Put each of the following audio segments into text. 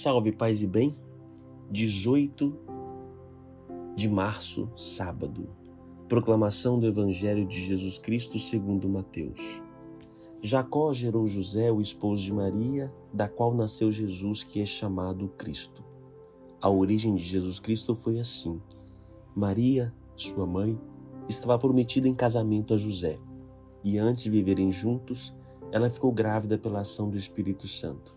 Salve, paz e bem. 18 de março, sábado. Proclamação do Evangelho de Jesus Cristo segundo Mateus. Jacó gerou José, o esposo de Maria, da qual nasceu Jesus, que é chamado Cristo. A origem de Jesus Cristo foi assim: Maria, sua mãe, estava prometida em casamento a José, e antes de viverem juntos, ela ficou grávida pela ação do Espírito Santo.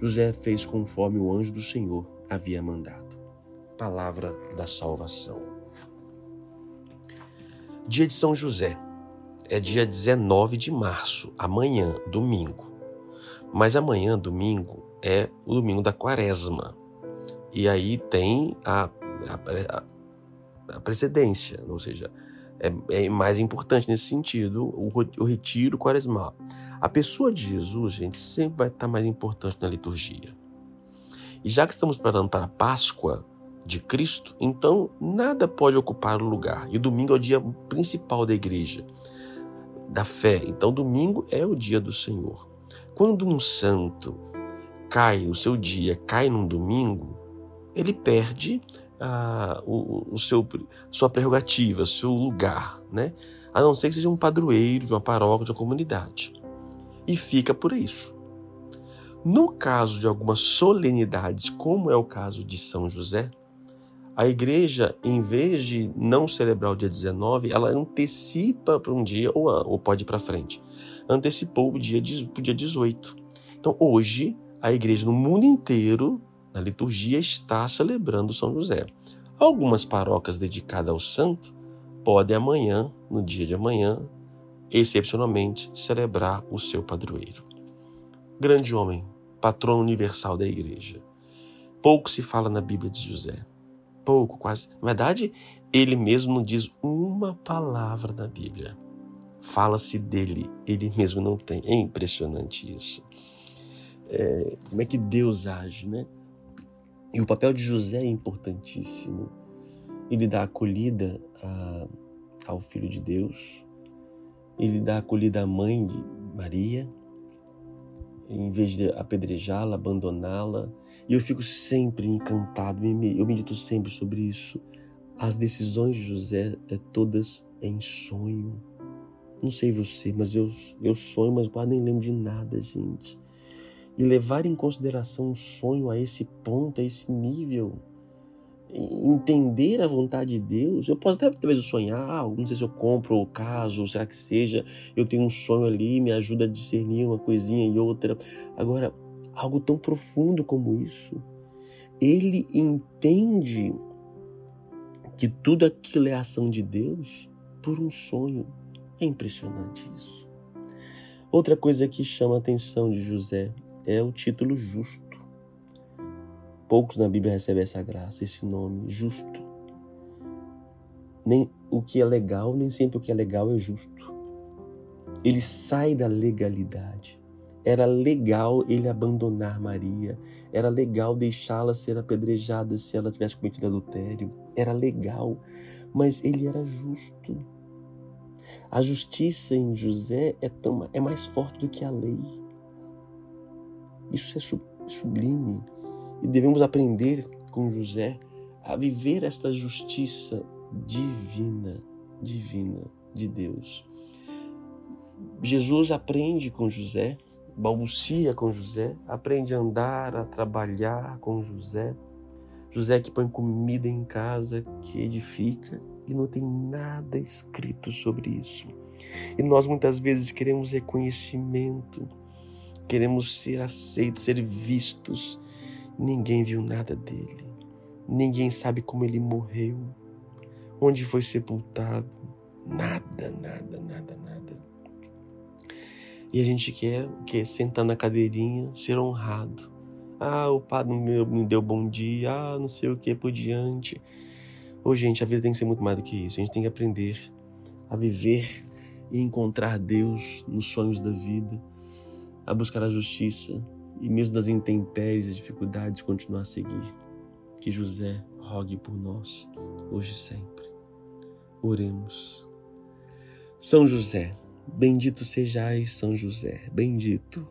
José fez conforme o anjo do Senhor havia mandado. Palavra da salvação. Dia de São José. É dia 19 de março, amanhã, domingo. Mas amanhã, domingo, é o domingo da quaresma. E aí tem a, a, a precedência, ou seja, é, é, mais importante nesse sentido o, o retiro quaresmal. A pessoa de Jesus, gente, sempre vai estar mais importante na liturgia. E já que estamos preparando para a Páscoa de Cristo, então nada pode ocupar o lugar. E o domingo é o dia principal da igreja, da fé. Então, domingo é o dia do Senhor. Quando um santo cai, o seu dia cai num domingo, ele perde ah, o, o seu, sua prerrogativa, seu lugar, né? A não ser que seja um padroeiro de uma paróquia, de uma comunidade e fica por isso. No caso de algumas solenidades, como é o caso de São José, a igreja, em vez de não celebrar o dia 19, ela antecipa para um dia, ou, ou pode ir para frente. Antecipou o dia, o dia 18. Então, hoje, a igreja no mundo inteiro, na liturgia, está celebrando São José. Algumas paróquias dedicadas ao santo podem amanhã, no dia de amanhã, excepcionalmente, celebrar o seu padroeiro. Grande homem, patrono universal da igreja. Pouco se fala na Bíblia de José. Pouco, quase. Na verdade, ele mesmo não diz uma palavra na Bíblia. Fala-se dele, ele mesmo não tem. É impressionante isso. É, como é que Deus age, né? E o papel de José é importantíssimo. Ele dá acolhida a, ao Filho de Deus, ele dá acolhida à mãe de Maria, em vez de apedrejá-la, abandoná-la. E eu fico sempre encantado, eu medito sempre sobre isso. As decisões de José é todas em sonho. Não sei você, mas eu, eu sonho, mas quase nem lembro de nada, gente. E levar em consideração um sonho a esse ponto, a esse nível, entender a vontade de Deus, eu posso até talvez sonhar, não sei se eu compro o caso, ou será que seja, eu tenho um sonho ali, me ajuda a discernir uma coisinha e outra. Agora, algo tão profundo como isso, ele entende que tudo aquilo é ação de Deus por um sonho. É impressionante isso. Outra coisa que chama a atenção de José é o título justo. Poucos na Bíblia recebem essa graça, esse nome, justo. Nem o que é legal, nem sempre o que é legal é justo. Ele sai da legalidade. Era legal ele abandonar Maria. Era legal deixá-la ser apedrejada se ela tivesse cometido adultério. Era legal, mas ele era justo. A justiça em José é, tão, é mais forte do que a lei. Isso é sublime. E devemos aprender com José a viver esta justiça divina, divina de Deus. Jesus aprende com José, balbucia com José, aprende a andar, a trabalhar com José. José que põe comida em casa, que edifica, e não tem nada escrito sobre isso. E nós muitas vezes queremos reconhecimento, queremos ser aceitos, ser vistos, Ninguém viu nada dele. Ninguém sabe como ele morreu, onde foi sepultado. Nada, nada, nada, nada. E a gente quer, quer sentar na cadeirinha, ser honrado. Ah, o padre me deu bom dia. Ah, não sei o que por diante. Ô, gente, a vida tem que ser muito mais do que isso. A gente tem que aprender a viver e encontrar Deus nos sonhos da vida, a buscar a justiça e, mesmo das intempéries e dificuldades, continuar a seguir. Que José rogue por nós, hoje e sempre. Oremos. São José, bendito sejais, São José, bendito,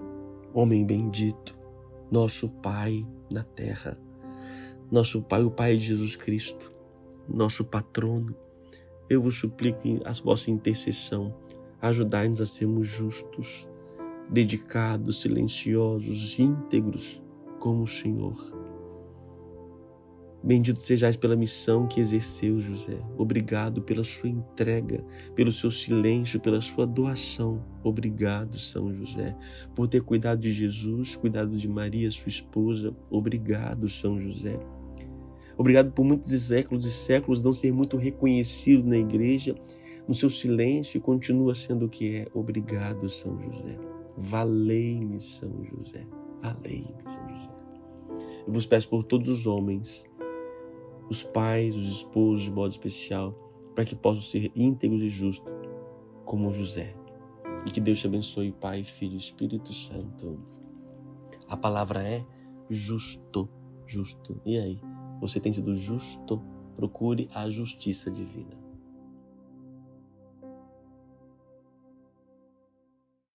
homem bendito, nosso Pai na terra, nosso Pai, o Pai de Jesus Cristo, nosso patrono. Eu vos suplico a vossa intercessão, ajudai-nos a sermos justos, dedicados, silenciosos, íntegros como o Senhor Bendito sejais pela missão que exerceu José. Obrigado pela sua entrega, pelo seu silêncio, pela sua doação. Obrigado, São José, por ter cuidado de Jesus, cuidado de Maria, sua esposa. Obrigado, São José. Obrigado por muitos séculos e séculos não ser muito reconhecido na igreja, no seu silêncio e continua sendo o que é. Obrigado, São José. Valei-me, São José. Valei-me, São José. Eu vos peço por todos os homens os pais, os esposos de modo especial, para que possam ser íntegros e justos, como José. E que Deus te abençoe, Pai, Filho e Espírito Santo. A palavra é justo, justo. E aí, você tem sido justo? Procure a justiça divina.